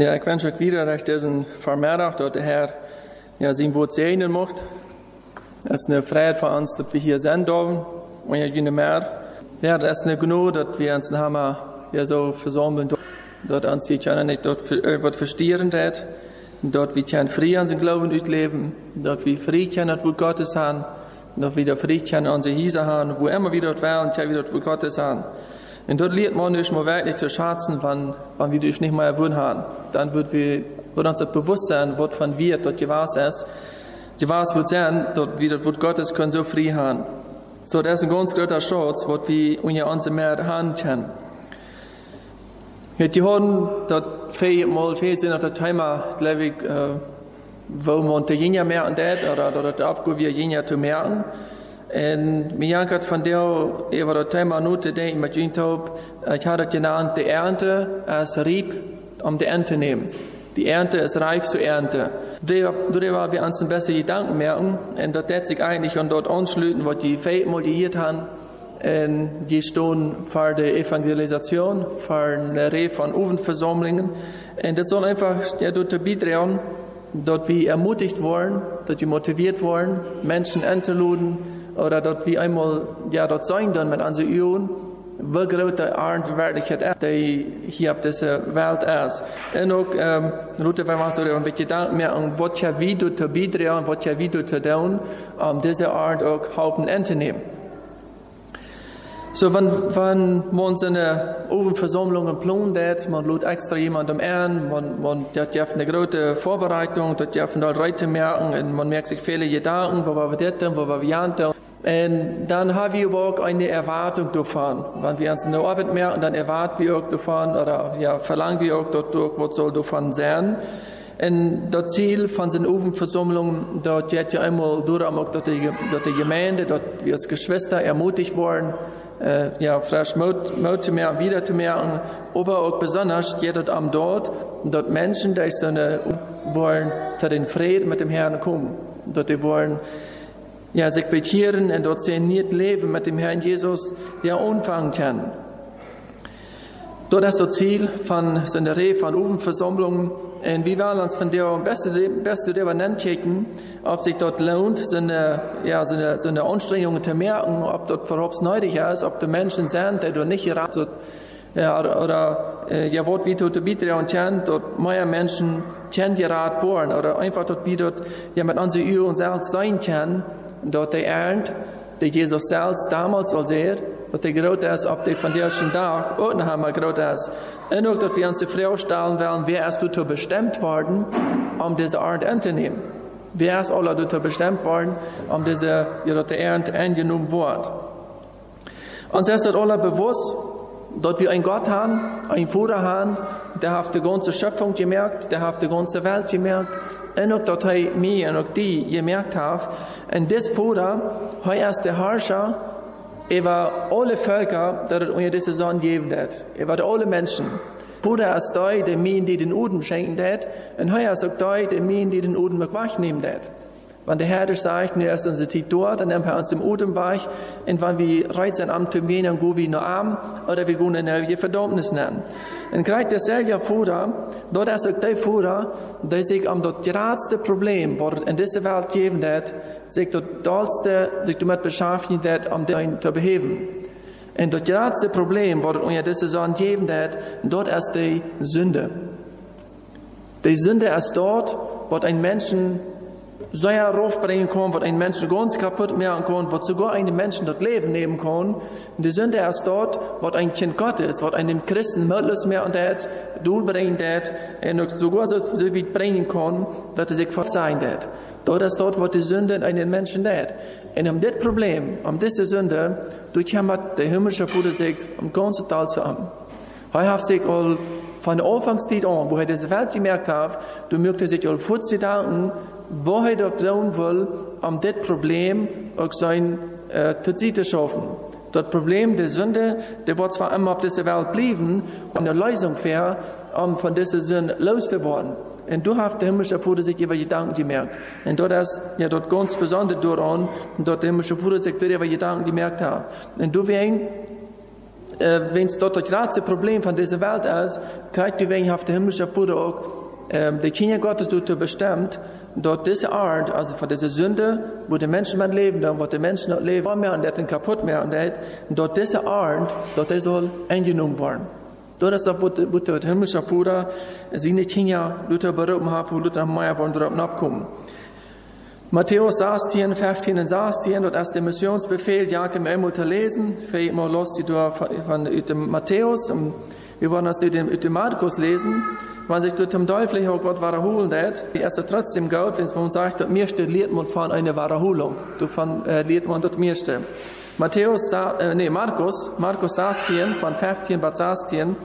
Ja, ik wens ook wieder, dat deze vanmiddag dat de Heer ja, zijn woord zegenen mocht. Het is een vrijheid voor ons dat we hier zijn dürfen. Und ja, niet meer. Ja, het is een genoeg dat we ons hebben ja, zo verzamelen. Dat ons die kunnen niet dat wat verstieren hat. Dat we kunnen vrij aan zijn geloven uitleven. Dat we vrij kunnen het woord Gottes haben. Dat we vrij kunnen onze Hiese haben. Wo immer wir dort wären, ja, wieder das Wort Gottes haben. Und dort lernt man nicht mal wirklich zu schätzen, wann, wann wir das nicht mehr erwähnt haben. Dann wird, wir, wird uns das bewusst sein, was von wir dort gewahr ist. Gewahr wird sein, dort wir das Wort Gottes können so frei haben. So, das ist ein ganz großer Schatz, was wir unter uns mehr haben können. Het gehouden dat veel mal veel zijn dat het thema, glaube ich, äh, wo man te jinja mehr det, oder, oder abgo wir jinja zu merken. En mir jankert von der, über das Thema nur zu denken, mit Jintop, ich hatte genannt, die Ernte als Rieb, um die Ernte nehmen. Die Ernte ist reif zur Ernte. Darüber wir uns ein besser Gedanken merken, und das wird sich eigentlich an dort anschließen, was die Fähig motiviert haben, und die stehen für die Evangelisation, für eine Reihe von Ofenversammlungen. Und das soll einfach ja, dort beitragen, dort wir ermutigt worden, dort wir motiviert worden, Menschen einzuladen, oder dort wir einmal, ja, dort sein dann mit unseren Üben, wie groß die Wirklichkeit ist, die hier auf dieser Welt ist. Und auch, ähm, Luther, man so ein bisschen mehr an, was ja wie du zu beitragen, was ja wie du zu tun, um diese Art auch Haupten anzunehmen. So, wenn, wenn man so eine Ofenversammlung plant, man lädt extra jemandem ein, man, man, hat eine große Vorbereitung, das darf man Leute merken, und man merkt sich viele Gedanken, wo wir das, wo wir janten. Und dann haben wir auch eine Erwartung davon. Wenn wir uns eine Arbeit merken, dann erwarten wir auch davon, oder ja, verlangen wir auch dadurch, was soll davon sein. Und das Ziel von den Ofenversammlungen, dort geht ja einmal durch, auch dort die, dort Gemeinde, dort wir als Geschwister ermutigt worden, äh, ja, vielleicht zu merken, wieder zu merken, aber auch besonders geht am dort, dort Menschen, die so eine, wollen, zu den Frieden mit dem Herrn kommen. Dort die wollen, ja, dort sehen nicht leben mit dem Herrn Jesus, ja, anfangen können. Dort ist das Ziel von so einer Reihe von Ofenversammlungen, und wir wollen uns von der beste, beste darüber nachdenken, ob sich dort lohnt, so eine, ja, so eine, so eine Anstrengung zu merken, ob dort überhaupt nötig ist, ob die Menschen sind, die dort nicht geraten ja, oder, äh, ja, was wie dort bitte und kennt, dort mehr Menschen kennt geraten worden, oder einfach dort wie dort, ja, mit unseren und selbst sein können, dort der Ernt, die Jesus selbst damals als er, dat de groot is op de van deze dag ook nog einmal groot is. En ook dat we ons de vraag stellen willen, wer ist dazu bestimmt worden, um diese Art anzunehmen? Wer ist alle dazu bestimmt worden, um diese, ja, dat de Ernte angenommen wird? Uns ist das alle bewusst, dass wir einen Gott haben, einen Vater haben, der hat die ganze Schöpfung gemerkt, der hat die ganze Welt gemerkt, und auch, dass er mir und auch die gemerkt hat, Vater, er ist der Herrscher, über alle Völker, die unter dieser Sonne geben hat. Über alle Menschen. Bruder ist da, der mir die den Uden schenken hat, und heuer ist auch da, der mir die den Uden wegnehmen hat. Wenn der Herr sagt, nu erst unsere Zeit dort, dann nimmt er uns im Uden weg, und wenn wir reizen am gehen, dann gehen wir nur arm, oder wir gehen in der Verdammnis nennen. Und gerade derselbe Vater, dort ist auch der Vater, der sich am das geradste Problem, was in dieser Welt geben hat, sich das dollste, sich damit beschäftigen hat, um das zu beheben. Und das geradste Problem, was unter dieser Sonne geben hat, dort ist die Sünde. Die Sünde ist dort, was ein Menschen so heraufbringen kann, was ein Menschen ganz kaputt machen kann, was sogar einen Menschen das Leben nehmen kann. Und die Sünde ist dort, was ein Kind Gottes, was einem Christen möglich mehr und das durchbringen wird, und sogar so weit bringen kann, dass er sich verzeihen wird. Dort ist dort, was die Sünde in einen Menschen tut. Und um das Problem, um diese Sünde, durch der himmlische Vater sagt, um ganz Teil zu haben. Er hat sich all von der Anfangszeit an, wo er diese Welt gemerkt hat, du möchtest sich all vorzudenken, wo er dort tun will, um das Problem auch sein äh, zu schaffen. Das Problem der Sünde, der wird zwar immer auf dieser Welt bleiben und eine Lösung für, um von dieser Sünde loszuwerden. Und du hast der himmlische Vater sich über Gedanken gemerkt. Und dort ist ja dort ganz besonders daran, dort der himmlische Vater sich darüber Gedanken gemerkt hat. Und du wirst äh, wenn es dort das größte Problem von dieser Welt ist, kriegt die wegen auf der himmlische Bruder auch, äh, die Kinder Gottes dazu bestimmt, dort diese Art, also von dieser Sünde, wo die Menschen mit leben, dann, wo die Menschen noch leben, mehr? Und der kaputt mehr. Und der, dort diese Art, dort der soll eingenommen werden. Dort ist das, wo, der himmlische Bruder, sie nicht Kinder, Luther berufen haben, wo Luther Meier wollen dort abkommen. Matthäus 16, 15 und 16, dort ist der Missionsbefehl, ja, wir einmal lesen, für immer los, die von, von Matthäus, wir wollen das durch den Markus lesen, wenn sich durch den Teufel auch Gott wiederholen hat, ist es trotzdem gut, wenn man sagt, das meiste lehrt man von einer Wiederholung. Du von, äh, lehrt man das meiste. Matthäus, äh, nee, Markus, Markus 16, von 15 bis 16,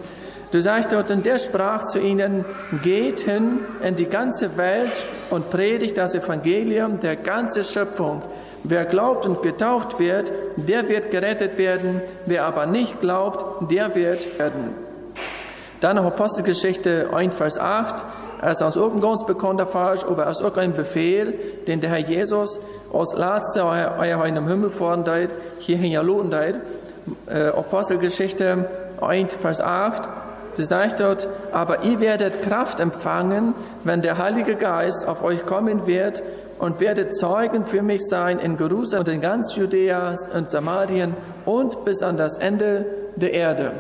Du sagst dort, und der sprach zu ihnen, geht hin in die ganze Welt und predigt das Evangelium der ganzen Schöpfung. Wer glaubt und getauft wird, der wird gerettet werden. Wer aber nicht glaubt, der wird werden. Dann noch Apostelgeschichte 1, Vers 8. Es ist aus oben ganz bekannter Fall, aber auch ein Befehl, den der Herr Jesus aus Latze, euer in dem Himmel fahren deit, hierhin ja lohnen deit. Äh, Apostelgeschichte 1, Vers 8. Das sagt dort, aber ihr werdet Kraft empfangen, wenn der Heilige Geist auf euch kommen wird und werdet Zeugen für mich sein in Jerusalem und in ganz Judäa und Samarien und bis an das Ende der Erde.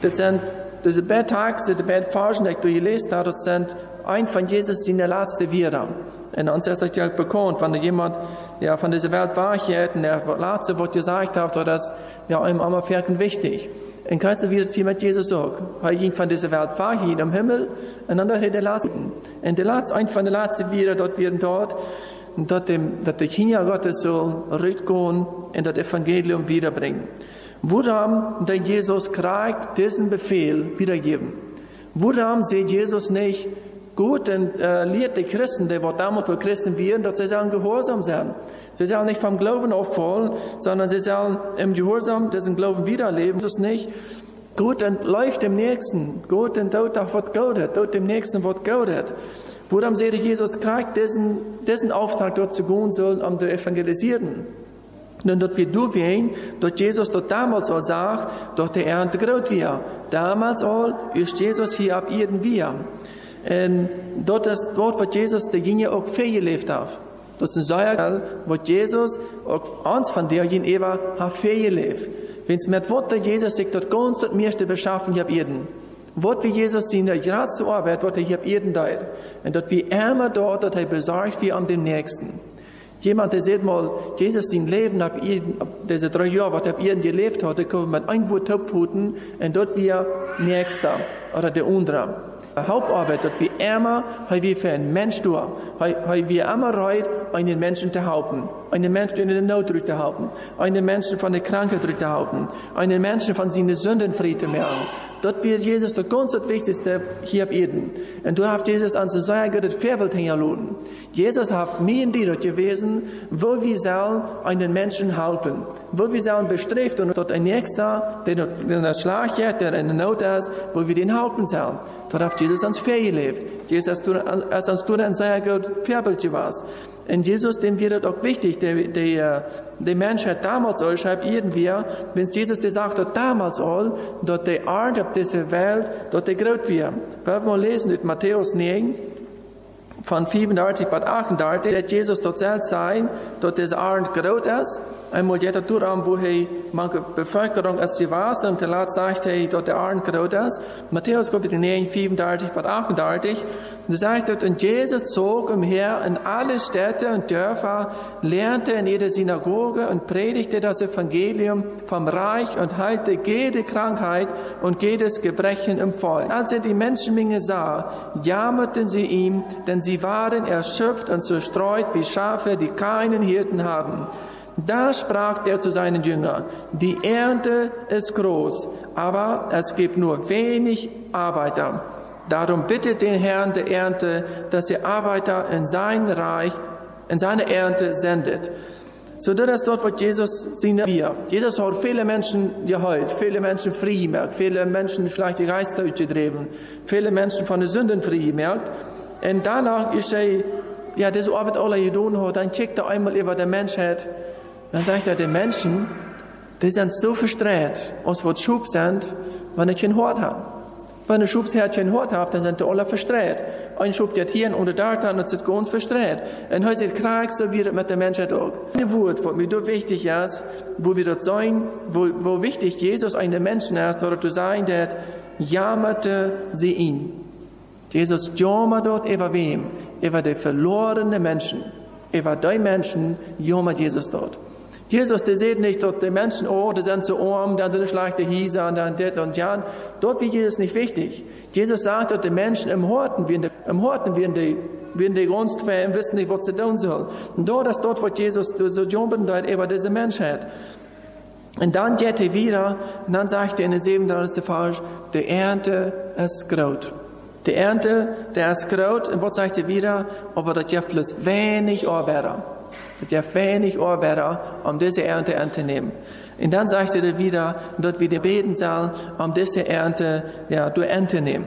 Das sind beide Tage, die beide Phasen, die gelesen hast, das sind ein von Jesus in der letzte Wieder. Und uns ist es ja bekannt, wenn jemand ja, von dieser Welt war, und der letzte Wort gesagt hat, das ja einem immer wichtig. En krijgt weer het met Jezus ook. Hij ging van deze wereld weg, hier im Himmel, en dan hij de laatste. En de laatste, een van de laatste vieren, dat weer dort, dat de, dat de Kinder Gottes so rückgehen und das Evangelium wiederbringen. Woran der Jesus kriegt diesen Befehl wiedergeben? Woran sieht Jesus nicht gut und äh, lehrt die Christen, die was damals für Christen wären, dass sie sollen gehorsam sein? Sie sollen nicht vom Glauben auffallen, sondern sie sollen im Gehorsam diesen Glauben wiederleben. Das ist nicht gut und läuft dem Nächsten. Gut und tut auch was Gutes, tut dem Nächsten was Gutes. Worum seht Jesus kriegt diesen, diesen Auftrag dort zu gehen sollen, um zu evangelisieren. Und dort wir du wehen, dort Jesus dort damals all sagt, dort der Ernte groß wir. Damals all ist Jesus hier ab Erden wir. Und dort ist dort, wo Jesus der Jinge auch viel gelebt hat. Dat is een zaak wat Jezus ook ons van derjen Eva hat geleefd. Wenn's mit Worte Jesus sich dort ganz das meiste beschaffen hier Erden. Wort wie Jesus in der gerade Arbeit, was er hier Erden deit. Und dort wie immer dort, dass er besorgt wie an dem Nächsten. Jemand, der sieht mal, Jesus sein Leben ab, Erden, ab diese drei Jahre, was er ab Erden gelebt hat, der kommt mit einem Wort und dort wie er Nächster oder der andere. Hauptarbeit, dass wir immer, wie für einen Mensch tun, wie wir immer reit, einen Menschen zu helfen, einen Menschen in der Not zu helfen, einen Menschen von der Krankheit zu helfen, einen Menschen von seinen Sünden frei zu machen. Dort wird Jesus das ganz Wichtigste hier auf Erden. Und du hast Jesus an so sehr gutes Vorbild hingeladen. Jesus hat mir in dir gewesen, wo wir sollen einen Menschen helfen, wo wir sollen bestrebt und dort ein Nächster, der in der Schlag der in der Not ist, wo wir den helfen sollen. Dort hat Jesus ans Fähig gelebt. Sehr gutes Vorbild gewesen. Und Jesus, dem wird es auch wichtig, der, der, der Menschheit damals all, schreibt irgendwie, wenn Jesus gesagt hat, damals all, dort der Art auf dieser Welt, dort der groß wird. Wir lesen in Matthäus 9, von 34 bis 38, dass Jesus dort selbst sein, dort dieser Art groß ist, einmal jeder Durchraum, wo er manche Bevölkerung als sie war, und der Lat sagt, hey, dort der Arn gerot ist. Matthäus Kapitel 9, 34 bis 38. Und sagt dort, und Jesus zog umher in alle Städte und Dörfer, lernte in jeder Synagoge und predigte das Evangelium vom Reich und heilte jede Krankheit und jedes Gebrechen im Volk. Als er die Menschenmenge sah, jammerten sie ihm, denn sie waren erschöpft und zerstreut wie Schafe, die keinen Hirten haben. Da sprach er zu seinen Jüngern, die Ernte ist groß, aber es gibt nur wenig Arbeiter. Darum bittet den Herrn der Ernte, dass er Arbeiter in sein Reich, in seine Ernte sendet. So das ist dort, wo Jesus sehen wir. Jesus hat viele Menschen geheilt, viele Menschen frei gemacht, viele Menschen schlechte Geister ausgedreht, viele Menschen von den Sünden frei gemacht. Und danach ist er, ja, diese Arbeit alle getan hat, dann checkt er einmal über die Menschheit, dann sagt er den Menschen, die sind so verstreut, als wat Schub sind, wenn ich kein Hort habe. Wenn ein Schubsherd kein Hort hat, dann sind die alle verstreut. Ein Schub geht hier und da kann und sind ganz verstreut. Und heute ist Krieg, so wie das mit der Menschheit auch. Ein Wort, was mir dort wichtig ist, wo wir dort sein, wo, wo wichtig Jesus einen Menschen ist, oder zu sein, der jammerte sie ihn. Jesus jammert dort über wem? Über die verlorenen Menschen. Über die Menschen jammert Jesus dort. Jesus, der sieht nicht, dass die Menschen, oh, die sind so arm, dann sind schlechte Hieser und dann das und ja. Dort wird Jesus nicht wichtig. Jesus sagt, dass die Menschen im Horten, werden, im Horten die, werden die ganz schwer und wissen nicht, was sie tun sollen. Und dort ist dort, wo Jesus so jumpen dort über diese Menschheit. Und dann geht er wieder, und dann sagt er in der 37. Vers, die Ernte ist groß. Die Ernte, der ist groß, und was sagt er wieder? Aber das gibt bloß wenig Arbeiter der wenig Ohrwärter, um diese Ernte anzunehmen. Und dann sagte er wieder, dort wir beten sollen, um diese Ernte, ja, durch Ernte nehmen.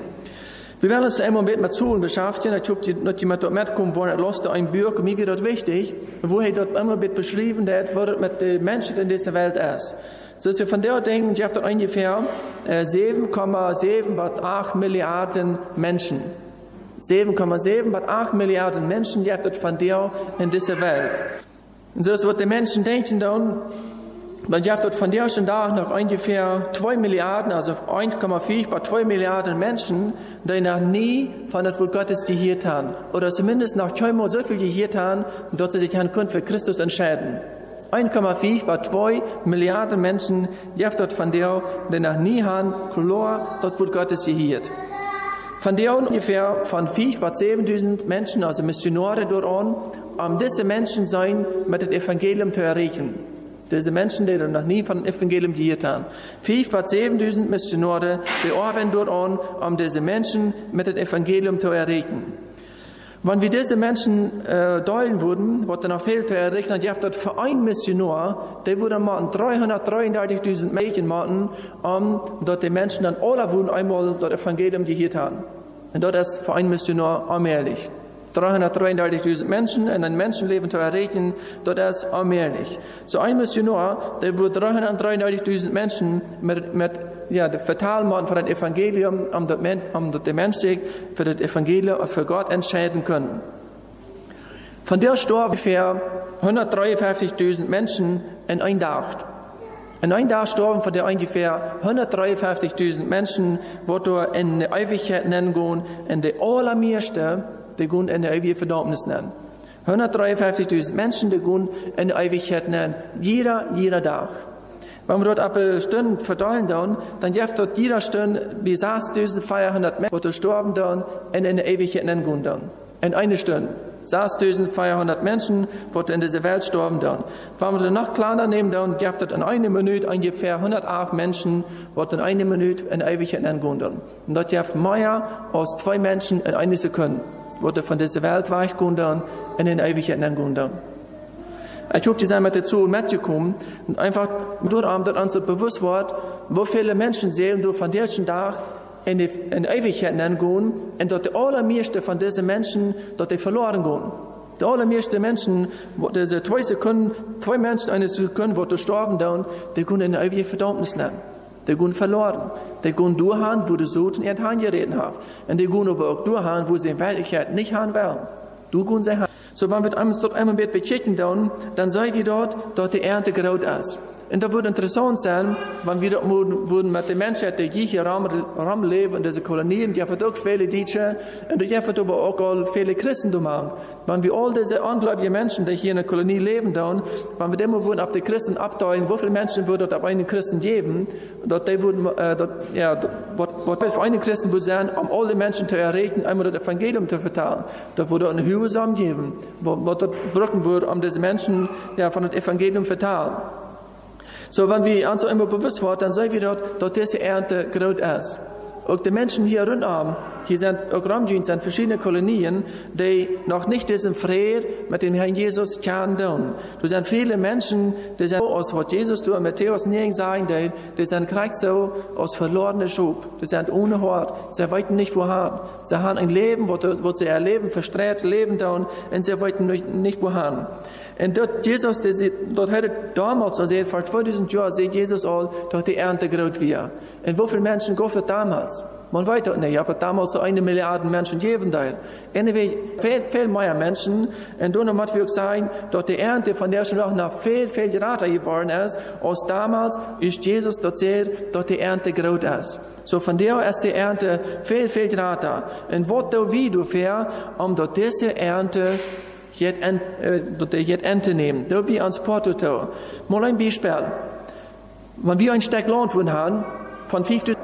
Wir werden uns einmal mit Zahlen beschäftigen. Ich habe noch jemand dort mitkommen wollen, er lasst ein Buch, mir wird das wichtig, wo er dort einmal mit beschrieben hat, was mit den Menschen in dieser Welt ist. So dass wir von der denken, ich habe dort ungefähr 7,78 Milliarden Menschen. 7,78 Milliarden Menschen gibt von dir in dieser Welt. Und so was die Menschen denken dann, dann es von der schon da noch ungefähr 2 Milliarden, also 1,5 bei 2 Milliarden Menschen, die noch nie von das Wort Gottes gehört haben. Oder zumindest noch keinmal so viel gehört haben, dass sie sich können für Christus entscheiden. 1,5 bei 2 Milliarden Menschen es von der, die noch nie haben, klar, das Wort Gottes gehört. Von der ungefähr von 5 bis 7000 Menschen, also Missionare dort an, um diese Menschen sein, mit dem Evangelium zu erreichen. Diese Menschen, die noch nie von dem Evangelium gehört haben. 5 bis 7000 Missionare, die arbeiten dort an, um diese Menschen mit dem Evangelium zu erreichen. Wenn wir diese Menschen äh, teilen würden, was dann noch fehlt zu erreichen, dann dort für ein Missionar, der würde machen 333.000 Mädchen machen, um dort die Menschen dann alle würden einmal das Evangelium gehört haben. Und dort ist für ein Missionar allmählich. 333.000 Menschen in ein Menschenleben zu erreichen, dort ist allmählich. So ein Missionar, der wird 333.000 Menschen mit, mit ja, der vertalen von dem Evangelium, um das, um das Menschen für das Evangelium, für Gott entscheiden können. Von der starben ungefähr 153.000 Menschen in einem Tag. In einem Tag starben von der ungefähr 153.000 Menschen, wo in der Ewigkeit nennen gehen, in der allermeiste, die gehen in der ewige Verdammnis nennen. 153.000 Menschen, die gehen in der Ewigkeit nennen. Jeder, jeder Tag. Wenn wir dort ab Stunden verteilen dann, dann gibt dort jeder Stunde bis 6.400 Menschen, die sterben dann in Ewigkeit nennen gehen dann. In einer Stunde. 6400 Menschen, die in dieser Welt sterben dann. Wenn wir dann noch kleiner nehmen, dann gibt es in einer Minute ungefähr 108 Menschen, die in einer Minute in Ewigkeit entgehen dann. Und dort gibt mehr als zwei Menschen in einer Sekunde, die von dieser Welt weichgehen dann in den Ewigkeit entgehen dann. Ich hoffe, die sind mit dazu mitgekommen und einfach durch dass uns bewusst wird, wo viele Menschen sehen, du von diesem Tag in die, in die Ewigkeit gehen und dort die allermeiste von diesen Menschen, dort die verloren gehen. Die allermeiste Menschen, diese zwei Sekunden, zwei Menschen eine Sekunde, wo die sterben dann, die gehen in die ewige Verdammnis nehmen. Die gehen verloren. Die gehen durchhauen, wo die Soten ihren Hand geredet haben. Und die gehen aber auch durchhauen, wo sie in Wirklichkeit nicht haben wollen. Du gehen sie haben. So, wenn wir dort einmal mit bekicken dann, dann sei wir dort, dort die Ernte gerot ist. Und dat wordt interessant zijn, wenn wir würden mit den Menschen, die hier ram leben, in diese Kolonien, die haben auch viele Deutsche, und die aber auch all viele Christentum haben. Wenn wir all diese ungläubigen Menschen, die hier in der Kolonie leben, dann, wenn wir immer würden ab die Christen abteilen, wie viele Menschen würde ab einen Christen geben, dort die würden, äh, dort, ja, was, was für einen Christen würde sein, um alle Menschen zu erreichen, einmal das Evangelium zu verteilen. Da würde eine Höhe geben, wo, wo dort brücken würde, um diese Menschen, ja, von dem Evangelium verteilen. So, wenn wir uns immer bewusst werden, dann sehen wir dort, dass diese Ernte groß ist. Auch die Menschen hier rundum, hier sind Ramjün, sind verschiedene Kolonien, die noch nicht diesen Frieden mit dem Herrn Jesus kennen. Du sind viele Menschen, die sind aus was Jesus du Matthäus nie sagen, die, die sind gerade so aus verlorener Schub. Die sind ohne Hort. Sie wollten nicht wohin. Sie haben ein Leben, wo, wo sie erleben, verstreut leben tun, und sie wollten nicht wohin. Und dort Jesus, der dort hatte damals, also vor 2000 Jahren, sieht Jesus all, dort die Ernte groß wir. Und wie viele Menschen gab damals? Man weiß doch nicht, aber damals so eine Milliarde Menschen leben da. Anyway, viel, viel mehr Menschen. Und dann muss wir sagen, dort die Ernte, von der schon noch viel, viel gerater geworden ist, als damals ist Jesus sehr, dort die Ernte groß ist. So von der ist die Ernte viel, viel gerater. Und was du wie du fair, um dort diese Ernte jet, äh, dort jet Ernte nehmen. Da wie ans Porto. Mal ein Beispiel. Wenn wir ein Stück Land haben, von 50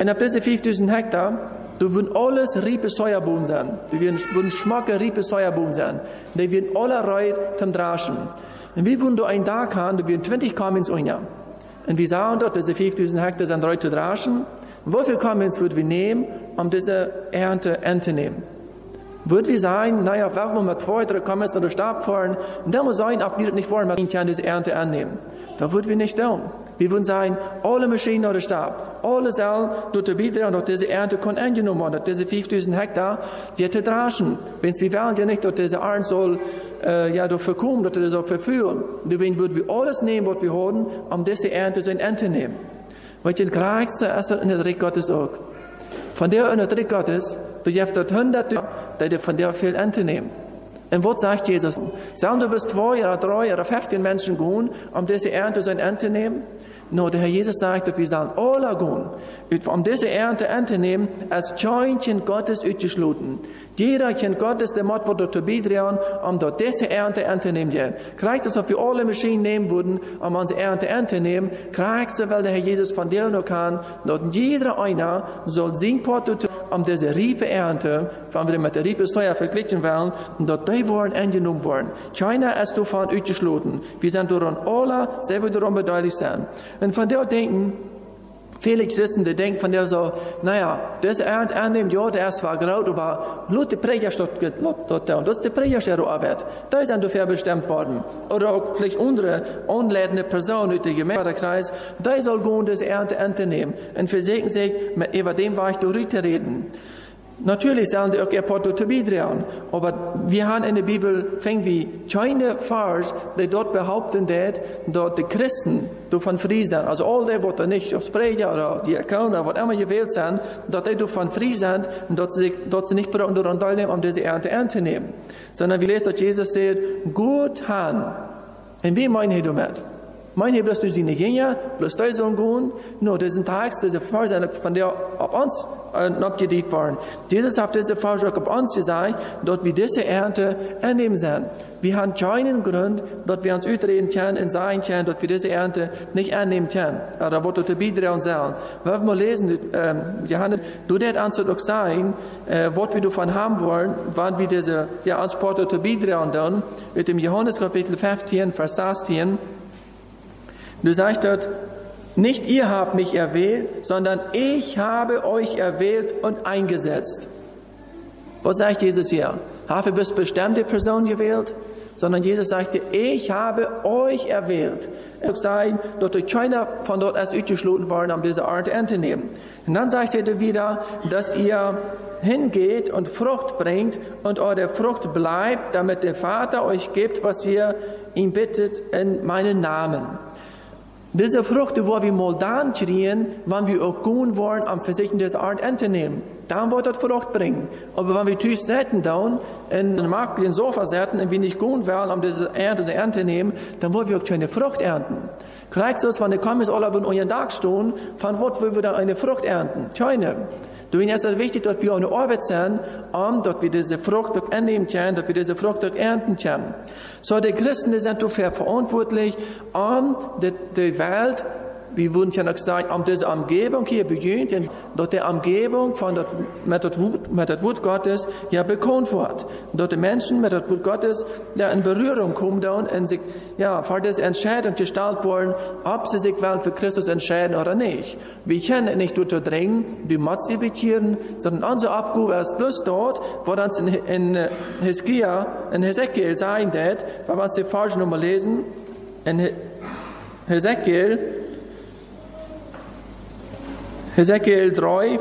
en op deze 5000 hectare, da würden alles riepe Säuerboom sein. Da würden schmacke riepe Säuerboom sein. Die würden alle Reut zum Draschen. Und wir würden da ein Tag haben, da würden 20 Kamins unja. Und wir sagen dort, diese 5000 Hektar sind Reut zu draschen. Und viel Kamins würden wir nehmen, um diese Ernte entzunehmen? Wird wir sagen, naja, warum wir mit zwei, drei Kamins oder Stab fahren, dann muss sein, ob wir das nicht wollen, wir können diese Ernte annehmen. Da würden wir nicht tun. Wir würden sagen, alle Maschinen oder Stab, alle Sachen, dort zu bieten und diese Ernte kann angenommen werden, diese 5000 Hektar, die zu draschen. Wenn wir wollen ja nicht, dass diese Ernte soll, äh, ja, dort verkommen, dass das soll verführen. Deswegen würden wir alles nehmen, was wir haben, um diese Ernte zu Ernte nehmen. Weil das Krächste ist in der Reich Gottes auch. Von der in der Reich Gottes, du hast dort hunderte, die von der viel Ernte nehmen. Was sagt Jesus? Sagen du bist zwei oder drei oder 15 Menschen gehen, um diese Ernte zu Ernte nehmen? Nur der Herr Jesus sagt, wir sollen alle gehen, um diese Ernte Ernte nehmen, als Jointchen Gottes utgeschloten. Jeder kennt Gottes, der Mord wurde zu bidrehen, um dort diese Ernte Ernte nehmen. Kriegt ob wir alle Maschinen nehmen würden, um unsere Ernte Ernte nehmen, weil der Herr Jesus von dir noch kann, dort jeder einer soll sein Porto um diese Riepe Ernte, wenn wir mit der Riepe Steuer verglichen wollen, dort die wollen angenommen worden. Keiner ist davon utgeschloten. Wir sind daran alle selber daran beteiligt sein. Und von der denken, Viele Christen, die denken von der so, naja, das Ernte annehmen, ja, der ist zwar graut, aber nur die Prediger dort da. Und das ist die Prediger Arbeit. Da sind dafür bestimmt worden. Oder auch vielleicht andere unleitende Personen in der Gemeindekreis, da soll gehen, das Ernte annehmen. Und versägen sich, über dem war ich reden. Natürlich sollen die auch ihr Porto zu bidrehen. Aber wir haben in der Bibel fängt wie keine Vers, die dort behaupten, dass dort die Christen davon frei sind. Also all die, die nicht aufs Prediger oder die oder was immer gewählt sind, dort die davon frei sind und dort sie, dort sie nicht daran teilnehmen, um diese Ernte anzunehmen. Sondern wir lesen, dass Jesus sagt, gut han. Und wie meinen ihr damit? Mein je dass du sie nicht gehen, bloß da sollen gehen, nur diesen Tag, diese Phase, von der auf uns äh, abgedient waren. Jesus hat diese Phase auf uns gesagt, dort wir diese Ernte annehmen sind. Wir haben keinen Grund, dort wir uns utreden können und sagen können, dort wir diese Ernte nicht annehmen können. Wo du te biedere und sagen. Wenn wir lesen, äh, Johannes, du det also doch sagen, äh, was wir davon haben wollen, wann wir diese, ja, uns te biedere und dann, mit dem Johannes Kapitel 15, Vers 16, Du sagst dort, nicht ihr habt mich erwählt, sondern ich habe euch erwählt und eingesetzt. Was sagt Jesus hier? Habe bist bestimmte Person gewählt? Sondern Jesus sagte, ich habe euch erwählt. Er sagt, dass durch keiner von dort erst ausgeschlossen worden, um diese Art anzunehmen. Und dann sagt er wieder, dass ihr hingeht und Frucht bringt und eure Frucht bleibt, damit der Vater euch gibt, was ihr ihm bittet in meinen Namen. Diese Früchte, wo wir mal dann kriegen, wenn wir auch gehen wollen, am Versichern dieser Art anzunehmen. Dann wird das Frucht bringen. Aber wenn wir Tisch setzen dann, in den Markt, in den Sofa setzen, und wir nicht gehen wollen, um diese Ernte, diese Ernte nehmen, dann wollen wir auch keine Frucht ernten. Es, wenn der kommt, ist alle in euren Tag stehen, von wo wollen wir dann eine Frucht ernten? Keine. Darum ist es wichtig, dass wir eine Arbeit sind, um, dass wir diese Frucht annehmen können, dass wir diese Frucht ernten können. So, die Christen sind dafür verantwortlich, um die, die Welt wir würden ja noch sagen, um diese Umgebung hier beginnt, dort die Umgebung von dort, mit Wort, mit dem Wort Gottes ja bekannt wird. Dort die Menschen mit dem Wort Gottes ja in Berührung kommen und sich ja vor diese Entscheidung gestellt worden, ob sie sich wollen für Christus entscheiden oder nicht. Wir können nicht durchdringen, die motivieren, sondern unser Abgabe ist bloß dort, wo uns in, in Hiskia, in Hesekiel sagen wird, wenn wir uns die Verse nochmal lesen, in Hesekiel, Hesekiel 3,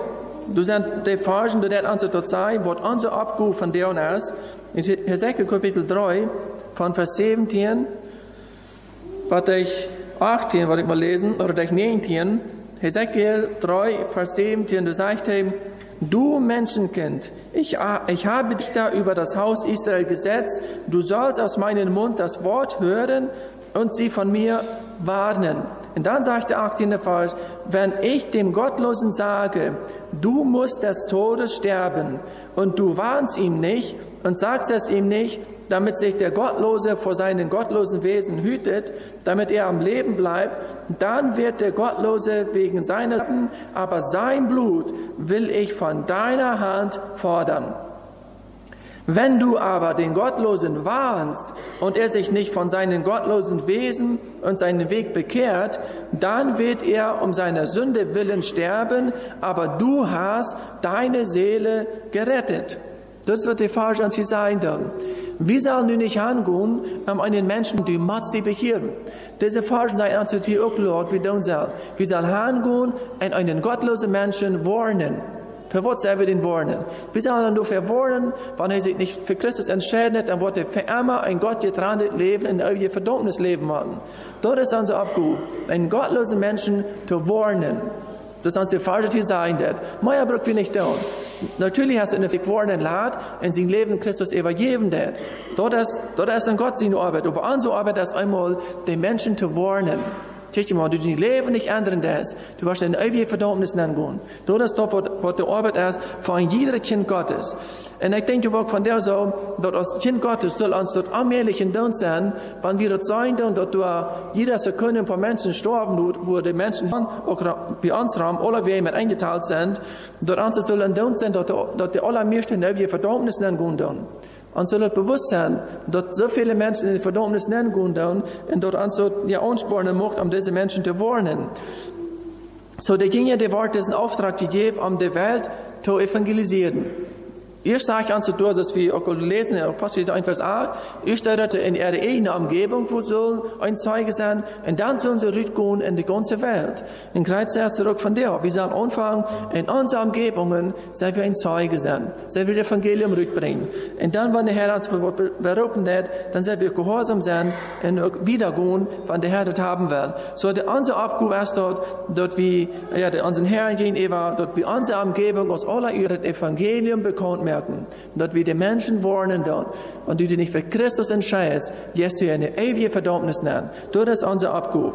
du sind die Versen, die uns dort sagen, wird unser Abgabe von der ist, in Hesekiel Kapitel 3, von Vers 17, was ich 18, was ich mal lesen, oder ich 19, Hesekiel 3, Vers 17, du sagst ihm, Du Menschenkind, ich, ich habe dich da über das Haus Israel gesetzt, du sollst aus meinem Mund das Wort hören und sie von mir warnen. Und dann sagt der 18. Vers, wenn ich dem Gottlosen sage, du musst des Todes sterben, und du warnst ihm nicht und sagst es ihm nicht, damit sich der Gottlose vor seinen gottlosen Wesen hütet, damit er am Leben bleibt, dann wird der Gottlose wegen seiner, aber sein Blut will ich von deiner Hand fordern. Wenn du aber den Gottlosen warnst und er sich nicht von seinen gottlosen Wesen und seinen Weg bekehrt, dann wird er um seiner Sünde willen sterben, aber du hast deine Seele gerettet. Das wird die Frage an Sie sein dann. Wie soll nun nicht angehen, um einen Menschen, die Matz die bekehren? Diese Frage sei an Sie auch klar, wie du. Wie soll angehen, und einen gottlosen Menschen warnen? Für was soll wir den warnen? Wir dann dafür warnen, wenn er sich nicht für Christus entscheidet, dann wird er für immer ein Gott getrennt Leben in ewige Verdammnis leben machen. Dort ist unser Abgut, einen gottlosen Menschen zu warnen. Das ist die falsche wird. Meier braucht wir nicht tun. Natürlich hast du eine verworrenen Lad in sein Leben Christus übergeben. Dort ist, dort ist dann Gott seine Arbeit. Aber unsere Arbeit ist einmal, den Menschen zu warnen. Kijk mal, du dein Leben nicht ändern das. Du wirst in ewige Verdammnis gehen. Das ist doch, was die Arbeit ist von jedem Kind Gottes. Und ich denke auch von der so, dass als Kind Gottes soll uns dort allmählich in uns sein, wenn wir das sein, dann, dass du jeder Sekunde paar Menschen sterben, wo die Menschen auch bei uns haben, alle wir mit eingeteilt sind, dass uns soll in uns sein, dass die allermeisten in ewige Verdammnis gehen. Und soll het bewusst sein, dass so viele Menschen in die Verdammnis nennen gehen und dort uns so ja anspornen macht, um diese Menschen zu warnen. So, der Dinge, der Wort diesen Auftrag gegeben, um die Welt zu evangelisieren. Eerst sage ich an zu tun, dass wir auch lesen in Apostel 1, Vers 8, ich steuerte in ihre eigene Umgebung, wo soll ein Zeuge sein, und dann sollen sie rückgehen in die ganze Welt. In Kreuz erst zurück von dir. Wir sollen anfangen, in unseren Umgebungen, sei wir ein Zeuge sein, sei wir das Evangelium rückbringen. Und dann, wenn der Herr uns berufen hat, dann sei wir gehorsam sein und wiedergehen, wenn der Herr das haben will. So, der, unsere Aufgabe ist dort, dort wie, ja, unseren Herrn gegenüber, dort wie unsere Umgebung aus aller ihre Evangelium bekommt, merken, dass wir die Menschen warnen dort. Und du dich nicht für Christus entscheidest, wirst du eine ewige Verdammnis nennen. Das ist unser Abruf.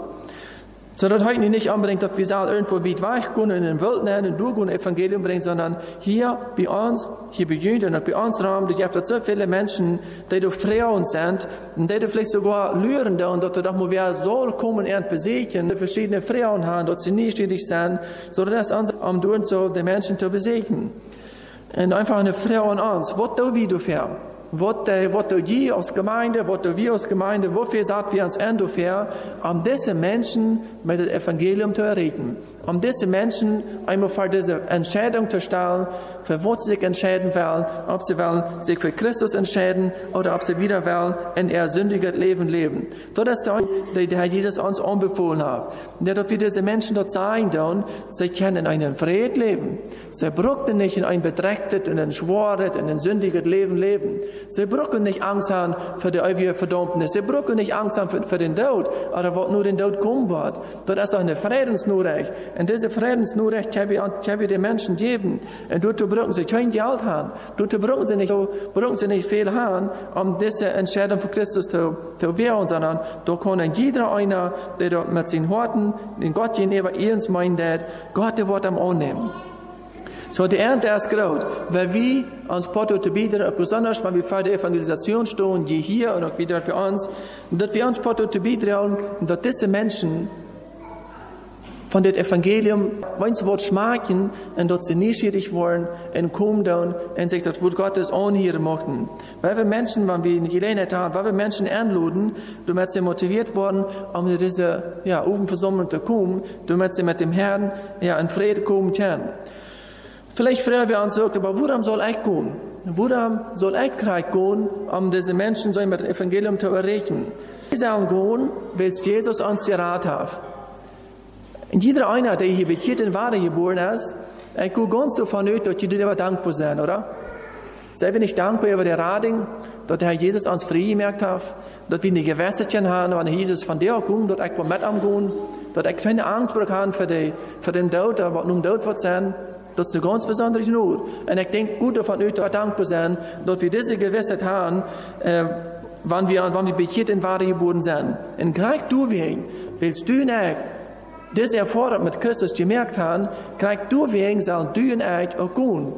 So, das heißt nicht unbedingt, dass wir sagen, irgendwo weit weg gehen in den Welt nennen und du ein Evangelium bringen, sondern hier bei uns, hier bei Jüngern und bei uns Raum, da gibt so viele Menschen, die du Frauen sind, und die vielleicht sogar lüren, und dass doch mal wer soll kommen und besiegen, die verschiedene Frauen haben, dass sie stetig sind, so dass uns, um du und so die Menschen zu besiegen. En einfach eine Frau an uns. Was tun wir dafür? Was, was tun wir als Gemeinde? Was tun wir als Gemeinde? Wofür sagt wir uns an dafür? Um diese Menschen mit dem Evangelium zu erreden um diese Menschen einmal vor diese Entscheidung zu stellen, für was sie sich entscheiden wollen, ob sie wollen sich für Christus entscheiden oder ob sie wieder wollen in ihr sündiges Leben leben. Das ist der, der Herr Jesus uns anbefohlen hat. Der dort wie diese Menschen dort sein dann, sie können in einem Fried leben. Sie brauchen nicht in ein bedrächtet, in ein schworet, in ein sündiges Leben leben. Sie brauchen nicht Angst haben für die ewige Verdammnis. Sie brauchen nicht Angst haben für, für den Tod, oder was nur den Tod kommen wird. Das ist eine Friedensnurrecht. Und diese Friedensnurrecht kann wir den Menschen geben. Und dort brauchen sie kein Geld haben. Dort brauchen sie nicht, brauchen sie nicht viel haben, um diese Entscheidung für Christus zu, zu wehren, sondern da kann jeder einer, der dort mit seinen Worten, den Gott gegenüber uns meint, Gott der Wort am annehmen. So, die Ernte ist groß, weil wir uns Porto zu bieten, besonders wenn wir vor der Evangelisation stehen, die hier und auch wieder für uns, dass wir uns Porto zu bieten, dass diese Menschen von dem Evangelium, wenn Wort schmecken, und dort sie neugierig wollen, und kommen dann, und sich das Wort Gottes anhören möchten. Weil wir Menschen, wenn wir nicht gelernt haben, weil wir Menschen anluden, damit sie motiviert worden, um in diese, ja, Ofenversammlung zu kommen, damit sie mit dem Herrn, ja, in Friede kommen können. Vielleicht fragen wir uns, aber worum soll ich gehen? Worum soll ich gehen, um diese Menschen so mit dem Evangelium zu erreichen? Wir sollen gehen, weil Jesus uns geraten hat. Und jeder einer, der hier bekehrt in Ware geboren ist, ich gehe ganz davon aus, dass die darüber dankbar sind, oder? Seien wir nicht dankbar über den Rading, dass der Herr Jesus uns frei gemerkt hat, dass wir nicht Gewässerchen haben, wenn Jesus von der kommt, dass ich mit am gehen, dass ich keine Angst haben für, die, für den Tod, was nun Tod wird sein. Das ist eine ganz besondere Not. Und ich denke gut davon aus, dass wir dankbar sind, dass wir diese Gewissheit haben, äh, wann wir, wann wir bekehrt in Ware geboren sind. Und gleich du willst du nicht das erfordert mit Christus gemerkt haben, kriegt du wegen sein du und ich auch gehen.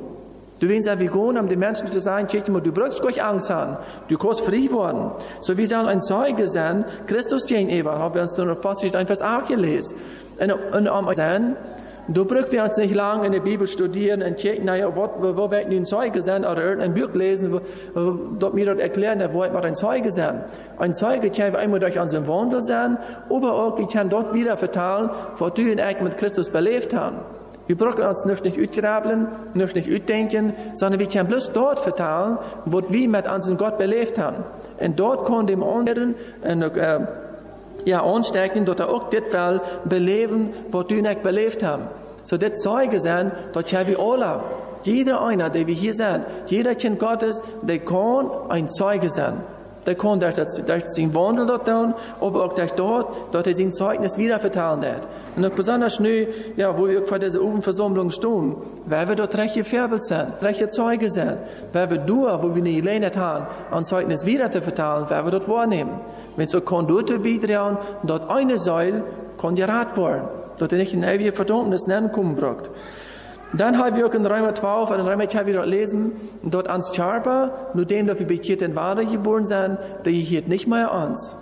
Du willst ja wie um den Menschen zu sagen, du brauchst gar Angst haben. Du kannst frei werden. So wie sollen ein Zeuge sein, Christus gegenüber, haben wir uns nur noch Passage ein Vers 8 gelesen. Und, und um sein, Du brauchst wir uns nicht lange in der Bibel studieren und checken, naja, wo, wo, wo wird ein Zeuge sein oder irgendein Buch lesen, wo, wo, dort mir dort erklären, wo wird ein Zeuge sein. Ein Zeuge kann einmal durch unseren Wandel sein, aber auch wir können dort wieder vertellen, was du und ich mit Christus belebt haben. Wir brauchen uns nicht nicht utgraben, nicht nicht utdenken, sondern wir können bloß dort vertellen, was wir mit unserem Gott belebt haben. Und dort können dem anderen, und, äh, ja, aansteken dat er ook dit wel beleven wat u en ik beleefd. So dit Zeuge sein, dat hebben we alle. Jeder einer, der wir hier sind, jeder Kind Gottes, der kann ein Zeuge sein. Der kann durch, durch seinen Wandel dort tun, aber auch durch dort, dort er sein Zeugnis wieder verteilen wird. Und besonders nu, ja, wo wir vor dieser Obenversammlung stehen, weil wir dort recht gefärbelt sind, recht Zeuge sind, weil wir durch, wo wir nicht gelernt haben, ein Zeugnis wieder zu verteilen, weil wir dort wahrnehmen. Wenn so kann dort beitragen, dort eine Säule kann gerat werden, dort er nicht in ewige Verdammnis nennen kommen braucht. Dann haben wir auch in Römer 12, in Römer 12 wieder lesen, dort ans Charper, nur dem, dass wir bekehrt in Ware geboren sind, der hier nicht mehr uns.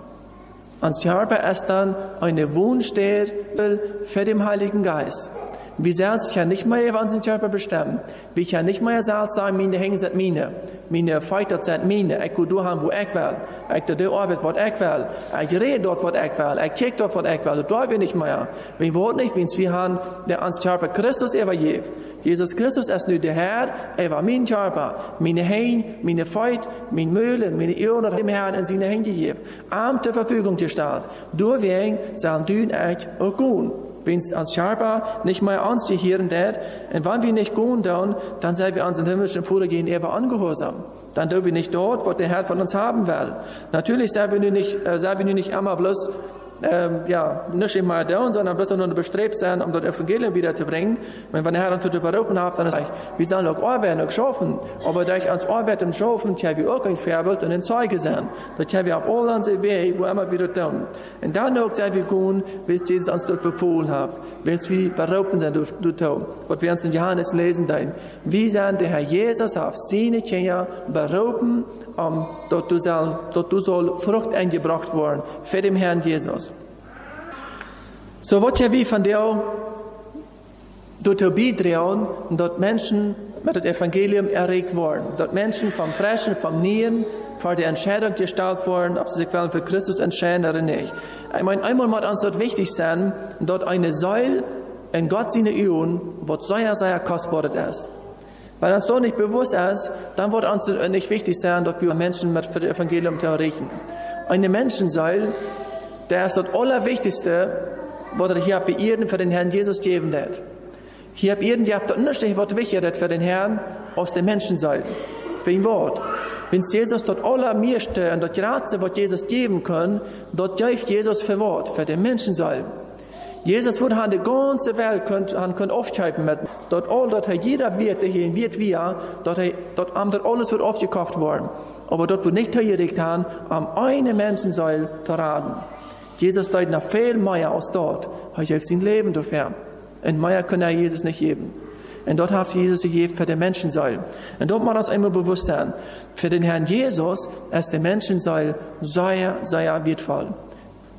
Ans Charper ist dann eine Wohnstätte für den Heiligen Geist. Wir selbst können nicht mehr über unseren Körper bestimmen. Wir können nicht mehr selbst sagen, meine Hänge sind meine. Meine Feiter sind meine. Ich kann haben, wo ich will. Ich tue die Arbeit, was ich will. Ich rede dort, was ich will. Ich kicke dort, was ich will. Das tun wir nicht mehr. Wir wollen nicht, wenn wir haben, der uns Körper Christus übergibt. Jesus Christus ist nur der Herr, er war mein Körper. Meine Hände, meine Feut, meine Mühle, meine Ohren dem Herrn in seine Hände gegeben. Arm zur Verfügung gestellt. Deswegen sollen du und ich auch gehen wenn es als Scharper nicht mehr anzuhören wird, und wenn wir nicht gehen dann, dann seien wir unseren himmlischen Vater gehen eher angehorsam. Dann dürfen wir nicht dort, wo der Herr von uns haben will. Natürlich seien wir nicht, äh, seien wir nicht immer bloß ähm, ja, nicht immer da, sondern bloß nur bestrebt sein, um das Evangelium wiederzubringen. Wenn wir der Herr uns berufen hat, dann ist es, wir sollen auch arbeiten und schaffen. Aber durch uns arbeiten und schaffen, haben wir auch ein Vorbild und ein Zeuge sein. Das haben wir auf all unsere Wege, wo immer wieder tun. Und dann auch sind wir gehen, es Jesus uns dort befohlen hat. Wenn wir berufen sind, durch, durch Was wir uns in Johannes lesen, dann. Wie sind der Herr Jesus auf seine Kinder berufen, um, du soll, du soll Frucht eingebracht worden für den Herrn Jesus. So ja wie von der dort beitragen, dort Menschen mit dem Evangelium erregt worden. Dort Menschen vom Fressen, vom Nieren, vor der Entscheidung gestellt worden, ob sie sich für Christus entscheiden oder nicht. Ich meine, einmal muss uns dort wichtig sein, dort eine Säule in Gott seine Üben, was sehr, sehr kostbar ist. Weil uns so nicht bewusst ist, dann wird uns nicht wichtig sein, dass wir Menschen mit das Evangelium erreichen. Eine Menschensäule, der ist das Allerwichtigste, was er hier bei Ihnen für den Herrn Jesus geben wird. Hier habt ihr die Unterschied, was wichtig für den Herrn aus den Menschensäulen. Für ein Wort. Wenn Jesus dort allermeiste und dort Ratze, was Jesus geben kann, dort gibt Jesus für Wort, für den Menschensäulen. Jesus wurde an die ganze Welt könnt, an könnt aufgehalten mit. Dort all, dort jeder wird, der hier wird wir, dort, dort, dort alles wird aufgekauft worden. Aber dort wird nicht hergerichtet haben, am eine Menschen soll verraten. Jesus deut noch viel mehr aus dort, weil ich sein Leben dafür. Und mehr kann er Jesus nicht geben. Und dort hat Jesus gegeben für den Menschensäul. Und dort muss uns immer bewusst sein, für den Herrn Jesus ist der Menschensäul sehr, sehr wertvoll Menschen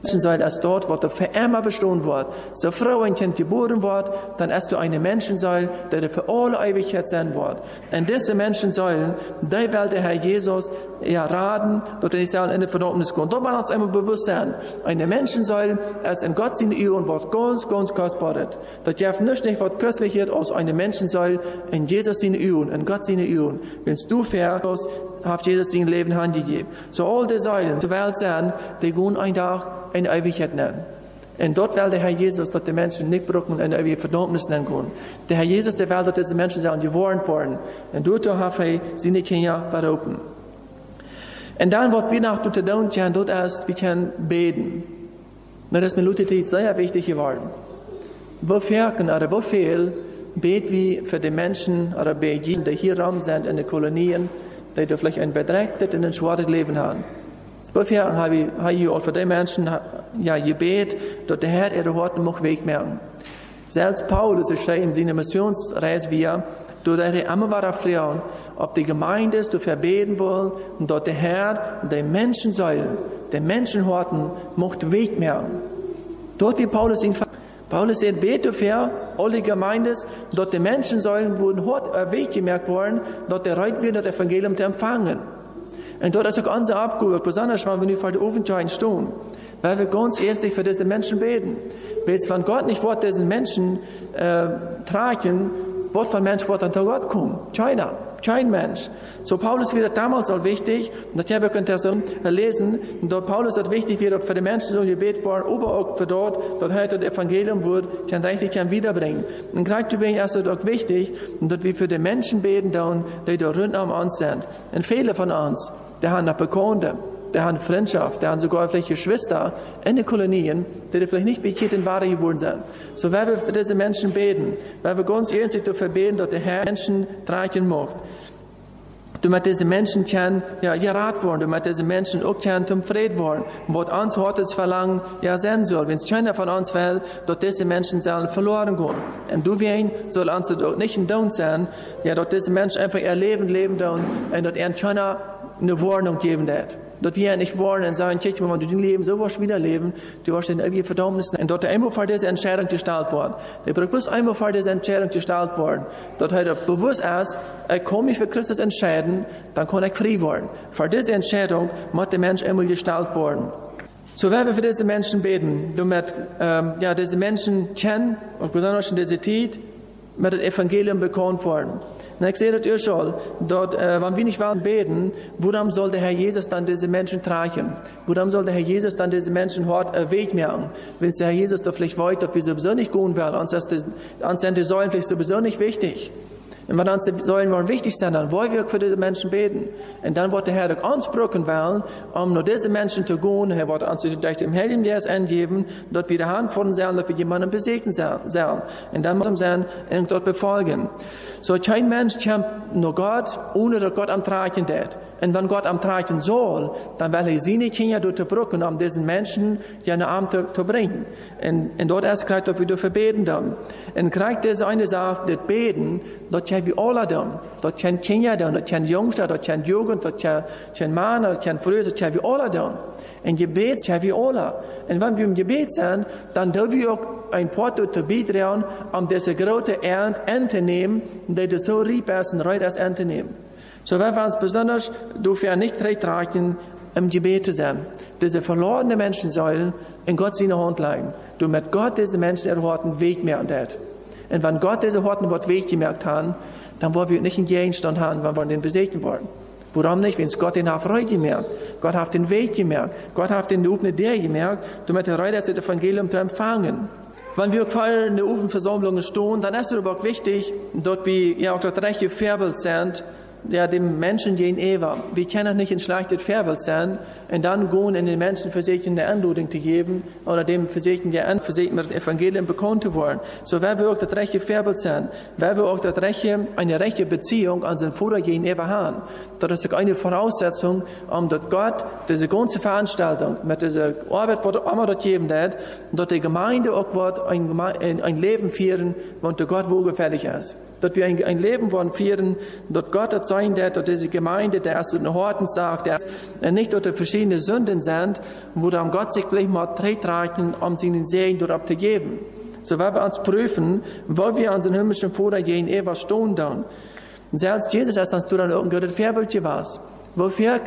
sein, als dort, wo der für immer bestehen wird. So Frau ein Kind geboren wird, dann ist du eine Menschensäule, der für alle Ewigkeit sein wird. Und diese Menschensäulen, die will der Herr Jesus ja raten, dass er nicht in die Verdammnis kommt. Da muss uns einmal bewusst sein, eine Menschensäule ist in Gott seine Ehren, wird ganz, ganz kostbar. Das darf nicht nicht was köstliches aus einer Menschensäule in Jesus seine Ehren, in Gott seine Ehren. Wenn du fährst, hat Jesus sein Leben handgegeben. So all die Säulen zur Welt sein, die gehen ein Tag in Ewigkeit dort will der Herr Jesus, dass die Menschen nicht brücken in ewige Verdammnis nennen können. Der Herr Jesus, der will, dass diese Menschen sagen, die wollen worden. Und dort hat er sie nicht hier. Und dann, was wir noch tun können, dort ist, wir können beten. Und das ist mir Luther sehr wichtig geworden. Wofür oder wofür beten wir für die Menschen oder bei jedem, die hier rum sind in den Kolonien, die vielleicht ein bedrängtes und ein schwaches Leben haben. Habe ich, habe ich auch für die Menschen ja, gebet, dass der Herr ihre Worte noch wegmerken. Selbst Paulus ist in seiner Missionsreise wieder, durch er immer war fragen, ob die Gemeinde es verbeten will und dort der Herr die Menschen sollen, die Menschenhorten mocht wegmerken. Dort wie Paulus ihn Paulus sagt, bete für alle Gemeinden, dort die Menschen sollen, wurden hort äh, Weg gemerkt worden, dort der Reit wird, das Evangelium zu empfangen. Und dort ist auch unser Abgeordneter, besonders wenn wir vor der Ofentschein stehen, weil wir ganz ernstlich für diese Menschen beten. Weil wenn Gott nicht wird diesen Menschen äh, tragen, was ein Mensch wird dann zu Gott kommen? Keiner. Kein Mensch. So Paulus wird damals auch wichtig, und das habe ich so lesen, und dort Paulus hat wichtig wird, für die Menschen so Gebet worden, aber auch für dort, dort heute das Evangelium wird, kann richtig kann wiederbringen. Und gerade deswegen ist es auch wichtig, und dort wir für die Menschen beten, die da rund um uns sind. Und viele von uns, die haben noch Bekannte, die haben Freundschaft, die haben sogar vielleicht Geschwister in den Kolonien, die vielleicht nicht bekehrt in Ware geboren sind. So werden wir für diese Menschen beten, weil wir ganz ernstlich dafür beten, dass der Herr Menschen tragen mag. Du mit diese Menschen können, ja, gerat worden, du mit diese Menschen auch können zum Fried worden, was uns heute verlangen, ja, sein soll. Wenn es keiner von uns will, dass diese Menschen sollen verloren gehen. Und du wen soll uns doch nicht in Down sein, ja, dass diese Menschen einfach ihr Leben leben und dass er keiner eine Warnung geben wird. Dort wir nicht und sagen, tja, wenn du Leben so was wieder leben, du wirst in irgendwie Verdammnis. Und dort einmal vor dieser Entscheidung gestellt worden. Der bloß einmal vor dieser Entscheidung gestellt worden. Dort hat er bewusst erst, ich komme mich für Christus entscheiden, dann kann ich frei werden. Vor dieser Entscheidung muss der Mensch einmal gestellt worden. So werden wir für diese Menschen beten, damit ähm, ja, diese Menschen kennen, und besonders in dieser Zeit, mit dem Evangelium bekannt worden. Und ich sehe das ihr schon, dort, äh, wenn wir nicht wollen beten, warum soll der Herr Jesus dann diese Menschen tragen? Warum soll der Herr Jesus dann diese Menschen hart äh, Weg machen? Wenn der Herr Jesus doch vielleicht wollte, dass wir sowieso nicht gehen werden, uns, das, uns sind die Säulen vielleicht sowieso nicht wichtig. Und uns die Säulen wollen wichtig sein, dann wollen wir für diese Menschen beten. Und dann wird der Herr uns brücken wollen, um nur diese Menschen zu gehen. Er wird uns durch den Heiligen Geist angeben, dort wieder Hand von sein, dass wir jemanden besegnen sollen. Und dann muss wir und dort befolgen. So kein Mensch kommt nur Gott, ohne dass Gott am Tragen ist. Und wenn Gott am Tragen soll, dann will er seine Kinder durch die Brücken, um diesen Menschen ja eine Arm zu, zu bringen. Und, und dort erst kriegt er wieder verbeten dann. Und kriegt diese eine Sache, das Beten, dort können wir alle dann. Dort können Kinder dann, dort können Jungster, dort können Jugend, dort können Männer, dort können Frühe, dort können wir alle dann. In Gebet können wir alle. Und wenn wir im Gebet sind, dann dürfen wir auch ein paar zu beitragen, um diese große Ernte nehmen, die so rieb ist und reut das Ernte nehmen. So wenn wir uns besonders dafür nicht recht tragen, im Gebet zu sein. Diese verlorenen Menschen sollen in Gott seine Hand legen. Du mit Gott diese Menschen erwarten Weg mehr an das. Und wenn Gott diese Horten wird Weg gemerkt haben, dann wollen wir nicht einen Gegenstand haben, wenn wir den besegnen wollen. Warum nicht? Wenn Gott den Freude gemerkt, Gott hat den Weg gemerkt, Gott hat den Upne der gemerkt, damit er das Evangelium zu empfangen. Wenn wir in der Ofenversammlung stehen, dann ist es aber auch wichtig, dort wir ja auch das rechte Färbel sind, der dem Menschen gegenüber. Wir können nicht ein schlechtes Vorbild sein und dann gehen in den Menschen versuchen, eine Anleitung zu geben oder dem versuchen, die versuchen, mit dem Evangelium bekannt zu wollen. So werden wir auch das rechte Vorbild sein, werden wir auch das rechte, eine rechte Beziehung an seinen Vater gegenüber haben. Das ist eine Voraussetzung, um dass Gott diese ganze Veranstaltung mit dieser Arbeit, die er immer dort geben hat, dass die Gemeinde auch wird ein, ein Leben führen, wo Gott wohlgefällig ist dass wir ein, ein Leben wollen führen, dort Gott hat sein, der dort diese Gemeinde, der erst den Horten sagt, der äh, nicht dort verschiedene Sünden sind, wo dann Gott sich vielleicht mal reichen, um sie den Segen dort abzugeben. So werden wir uns prüfen, wo wir unseren himmlischen Vater gehen, etwas stehen dann. Und selbst Jesus ist uns dann irgendein Vorbildchen was. Wofür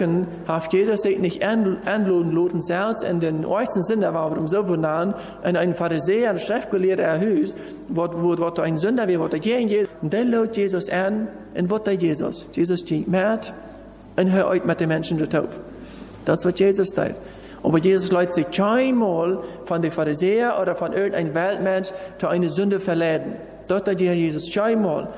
hat Jesus nicht anladen lassen, selbst in den ersten Sünder war, um so wundern, in einen Pharisäer, ein Schriftgelehrter Hus, wo, wo, wo ein Sünder wo der gegen Jesus, und dann lädt Jesus an, und was der Jesus? Jesus ging mit, und hört mit den Menschen der Taub. Das was Jesus tut. Aber Jesus lädt sich keinmal von den Pharisäern oder von irgendeinem Weltmensch zu einer Sünde verleiten. Das tut Jesus keinmal.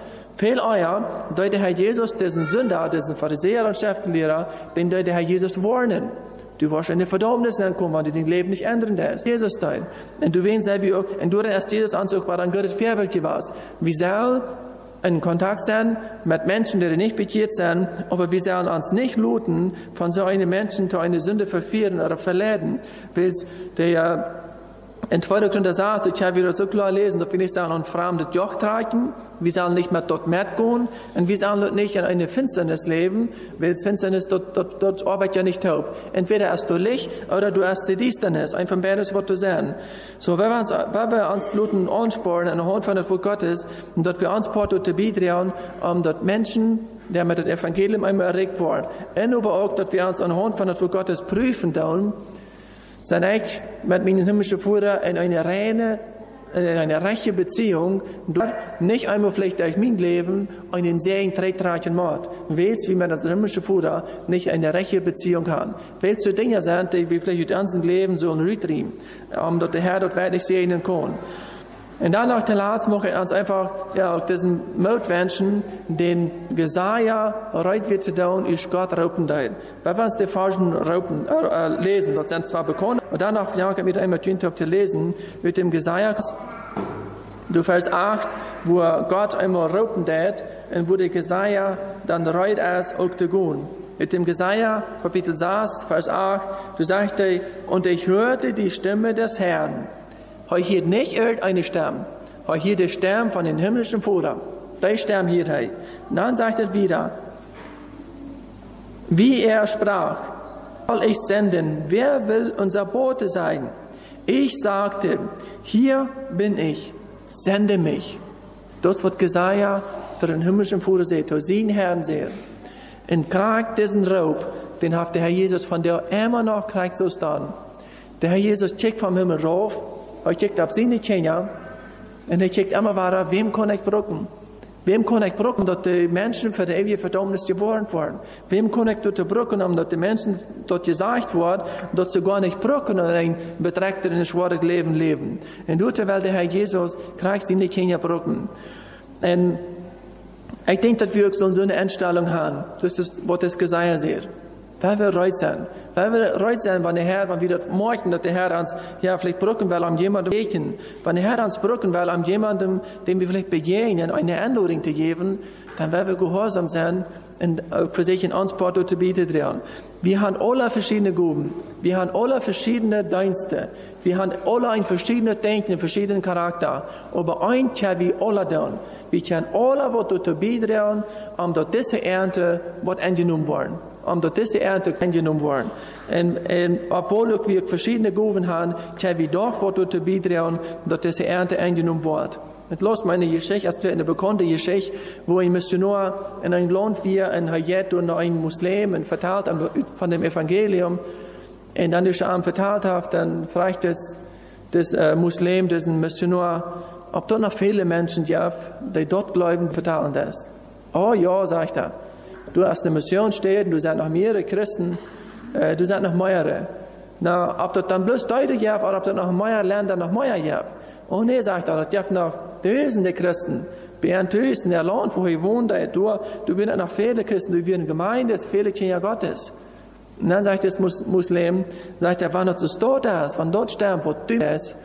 Veel euer, der Herr Jesus diesen Sünder, diesen Pharisäer und Schriftgelehrer, den der Herr Jesus warnen. Du wirst in die Verdammnis kommen, wenn du dein Leben nicht ändern lässt. Jesus teil. Und du weißt selber auch, und du erst Jesus anzug, war dann Gott Vorbild was. Wie soll in Kontakt sein mit Menschen, die nicht bekehrt sind, aber wir sollen uns nicht looten, von so einem Menschen zu einer Sünde verführen oder verleiten, weil der in 2. Korinther sagt, ich habe wieder so klar lesen, dass wir nicht sagen, ein fremdes Joch tragen, wir sollen nicht mehr dort mitgehen, und wir sollen nicht in eine Finsternis leben, weil Finsternis, dort, dort, dort arbeitet ja nicht taub. Entweder hast du Licht, oder du hast die Distanz, ein von beides wird du sein. So, wenn wir uns, wenn wir uns Luten ansporen, in der Hand von der Wort Gottes, und dort wir uns Porto zu bieten, um dort Menschen, der mit dem Evangelium einmal erregt worden, und aber auch, dass wir uns anhand von der Wort Gottes prüfen, dann, zijn ik met mijn himmlische Vater in eine reine, in eine reiche Beziehung, nicht einmal vielleicht durch mein Leben einen Segen trägt Mord. Willst, wie man als himmlische Vater nicht eine reiche Beziehung hat. Willst du Dinge sind, die wir vielleicht das ganze Leben so ein Rütrim, um dort der Herr dort wirklich segnen kann. Und dann noch der Lat mache ich uns einfach, ja, diesen Mutwünschen, den Gesaja reit wird zu tun, ist Gott raupen dein. Weil wir uns die falschen Raupen äh, äh, lesen, das sind zwar bekannt, und dann noch, ja, mit einmal Tüntop zu lesen, mit dem Gesaja, du Vers 8, wo Gott einmal raupen tät, und wo der Gesaja dann reit ist, auch zu gehen. Mit dem Gesaja, Kapitel 6, Vers 8, du sagst, und ich hörte die Stimme des Herrn Hij hier nicht irgendeine Stamm. Hij hier der Stamm von den himmlischen Vater. Der Stamm hier. Dann sagt er wieder, wie er sprach, soll ich senden, wer will unser Bote sein? Ich sagte, hier bin ich, sende mich. Das wird Jesaja für den himmlischen Vater sehen, seinen Herrn sehen. Und kriegt diesen Raub, den hat der Herr Jesus von der immer noch kriegt so stand. Der Herr Jesus checkt vom Himmel rauf kijkt op zijn tjenja en hij kijkt immer weiter, wem kann ich brücken? Wem kann ich brücken, dass die Menschen für die ewige Verdammnis geboren wurden? Wem ich dort brücken, um dass die Menschen dort gesagt wurden, dass sie gar nicht brücken und ein beträgt ein schweres Leben leben? Und dort, weil der Herr Jesus kriegt sie nicht brücken. Und ich denke, dass wir auch so eine Einstellung haben. Das ist, was das gesagt wird. Weil wir reut sein. Weil wir reut sein, wenn der Herr, wenn wir das möchten, dass der Herr uns, ja, vielleicht brücken will, um jemandem begegnen. Wenn der Herr uns brücken will, um jemandem, dem wir vielleicht begegnen, eine Anleitung zu geben, dann werden wir gehorsam sein und für sich in uns zu bieten drin. Wir haben alle verschiedene Gaben. Wir haben alle verschiedene Dienste. Wir haben alle ein verschiedenes Denken, verschiedenen Charakter. Aber ein können wir alle tun. Wir können alle was zu bieten, um dort diese Ernte was angenommen werden omdat deze ernte genomen worden. En, en obwohl wir verschiedene Gaben haben, können wir doch was dazu beitragen, dass diese Ernte angenommen wird. Het los meine Geschichte, als eine bekannte Geschichte, wo ein Missionar in ein Land wir in Hayat und ein Muslim und verteilt von dem Evangelium. Und dann ist er verteilt hat, dann fragt das, das äh, Muslim, diesen Missionar, ob dort noch viele Menschen gibt, die dort glauben, verteilen das. Oh ja, sagt er. Du hast eine Mission stehen, du seid noch mehrere Christen, äh, du seid noch mehrere. Na, ob das dann bloß Deutsche gibt, oder ob das noch mehr Länder noch mehr gibt. Oh nee, sagt er, das gibt noch tausende Christen. Bei in der Land, wo ich wohne, du, du bist noch viele Christen, du bist Gemeinde, viele Kinder Gottes. Und dann sagt das Muslim, sagt er, wenn du zu dort ist, wenn dort sterben, wo du bist,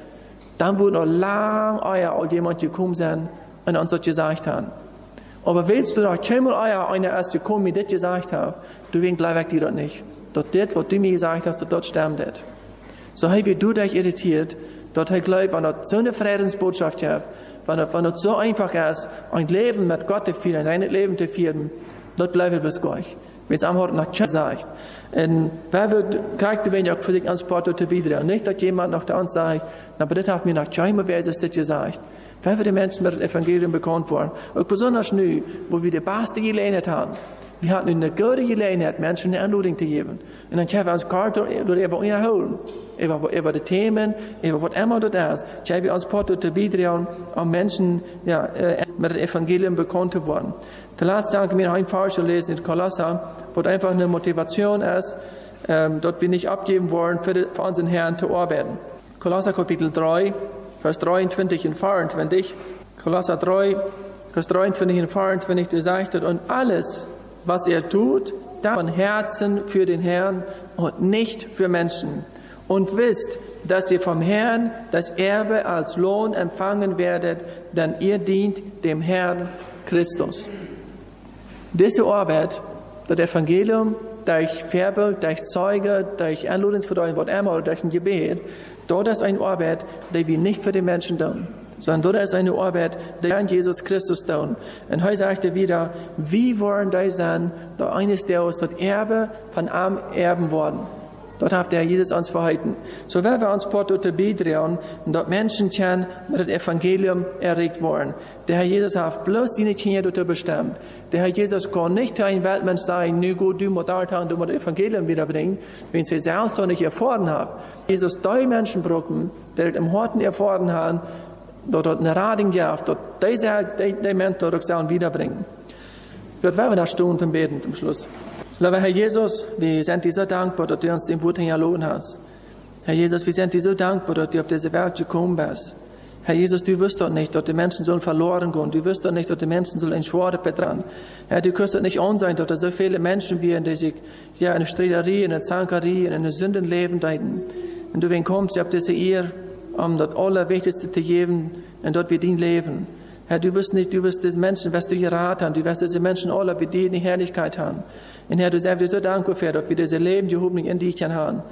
dann wird noch lang euer jemand gekommen sein und uns das gesagt haben. Aber willst du doch keinmal euer einer erst gekommen, mir das gesagt hat, du wirst gleich weg, die dort nicht. Dort das, was du mir gesagt hast, dort sterben das. So hey, wie du dich irritiert, Dort ich glaube, wenn das so eine Friedensbotschaft hat, wenn es, wenn es so einfach ist, ein Leben mit Gott zu führen, ein Leben zu führen, dort bleibt bis gleich. Wie es am Hort nach Tschüss sagt. Und wer wird, kriegt wenn ich für dich ans Porto zu bieten. Nicht, dass jemand nach der sagt, na, aber das hat mir nach Tschüss, wer ist das gesagt. Wer wird die Menschen mit dem Evangelium bekannt worden? Und besonders nu, wo wir die beste Gelegenheit haben. Wir hatten eine gute Gelegenheit, Menschen eine Anleitung zu geben. Und dann haben wir uns durch über holen. Über, über die Themen, über was immer das ist. Ich habe uns Porto zu bieten, um Menschen, ja, mit dem Evangelium bekannt zu werden. Der letzte sagen wir ein falsch lesen in Kolosser, wo einfach eine Motivation ist, ähm, dort wir nicht abgeben wollen, für, die, für unseren Herrn zu arbeiten. Kolosser Kapitel 3, Vers 23 und 24. Kolosser 3, Vers 23 und 24, du sagst, und alles, was er tut, dann von Herzen für den Herrn und nicht für Menschen. Und wisst, dass ihr vom Herrn das Erbe als Lohn empfangen werdet, denn ihr dient dem Herrn Christus. Diese Arbeit, das Evangelium, durch Verbild, durch Zeuge, durch Anladungsverdeutung, was immer, oder durch ein Gebet, dort ist eine Arbeit, die wir nicht für die Menschen tun, sondern dort ist eine Arbeit, die an Jesus Christus tun. Und heute sagt er wieder, wie wollen die sein, da eines der aus das Erbe von Arm erben worden. Dort hat der Jesus uns verhalten. So werden wir uns Porto te bidrehen und dort Menschen kennen, mit dem Evangelium erregt worden. Der Herr Jesus hat bloß die Kinder dort bestimmt. Der Herr Jesus kann nicht ein Weltmensch sein, nur gut, du da und du musst das Evangelium wiederbringen, wenn sie selbst noch nicht erfahren haben. Jesus drei Menschen brauchen, die im Horten erfahren haben, dort eine Rading gehabt, dort diese, die, die Menschen dort wiederbringen. Dort werden wir da Stunden beten zum Schluss. Lieber Herr Jesus, wir sind dir so dankbar, dass du uns den Wort hinterlassen hast. Herr Jesus, wir sind dir so dankbar, dass du auf diese Welt gekommen bist. Herr Jesus, du wirst doch nicht, dass die Menschen sollen verloren gehen. Du wirst doch nicht, dass die Menschen sollen in Schwere betragen. Herr, du kannst doch nicht sein, dass da so viele Menschen wären, die sich ja in Streiterie, in Zankerie, in Sünden leben deuten. Und du, wenn kommst, du hast diese Ehr, um das Allerwichtigste zu geben, und dort wir din leben. Herr, du wirst nicht, du wirst diesen Menschen, was du geraten, du wirst diese Menschen alle bedienen, die Herrlichkeit haben. Und Herr, du sagst dir so dankbar für, dass wir diese Leben, die Hoffnung in dich haben.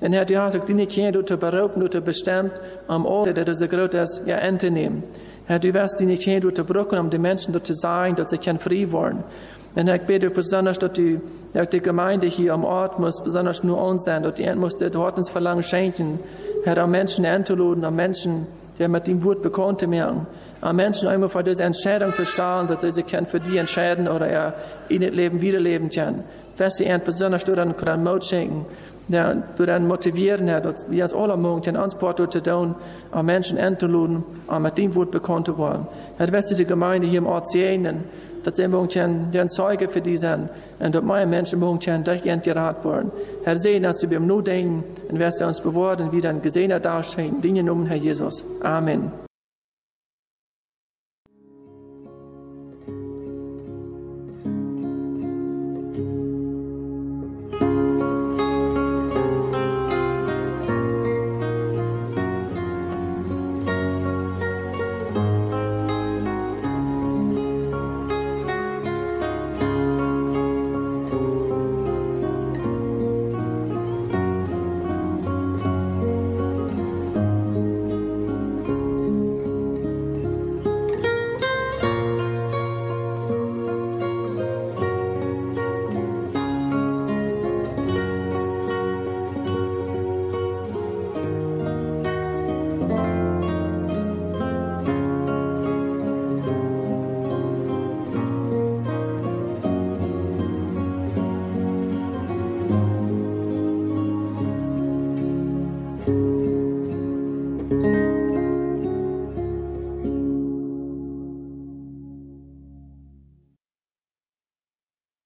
Und Herr, du hast auch die Kinder, du zu berauben, du bestimmt, am Ort, der du so groß ist, ja, Ente nehmen. Herr, du wirst die du zu brücken, um die Menschen dort zu sein, dass sie frei werden. Und Herr, ich bete besonders, dass die, dass die Gemeinde hier am Ort muss besonders nur uns sein, dass die Ent muss der Hortensverlangen schenken. Herr, am Menschen entluden, am Menschen, der mit dem Wort bekannt werden an Menschen einmal vor dieser Entscheidung zu stellen, dass sie sich für die entscheiden oder er in das Leben wiederleben können. Was sie ihnen besonders du dann können Mut schenken, der du dann motivieren, Herr, dass wir als alle Morgen uns Porto zu tun, an Menschen entzuluden, an mit dem Wort bekannt zu werden. Herr, was die Gemeinde hier im Ort sehen, dass sie morgen den Zeuge für die sind und dass meine Menschen morgen durch ihren geraten werden. Herr, sehen, dass du beim Nur denken und wirst uns bewahren, wie dann gesehen dastehen, Dinge um Herr Jesus. Amen.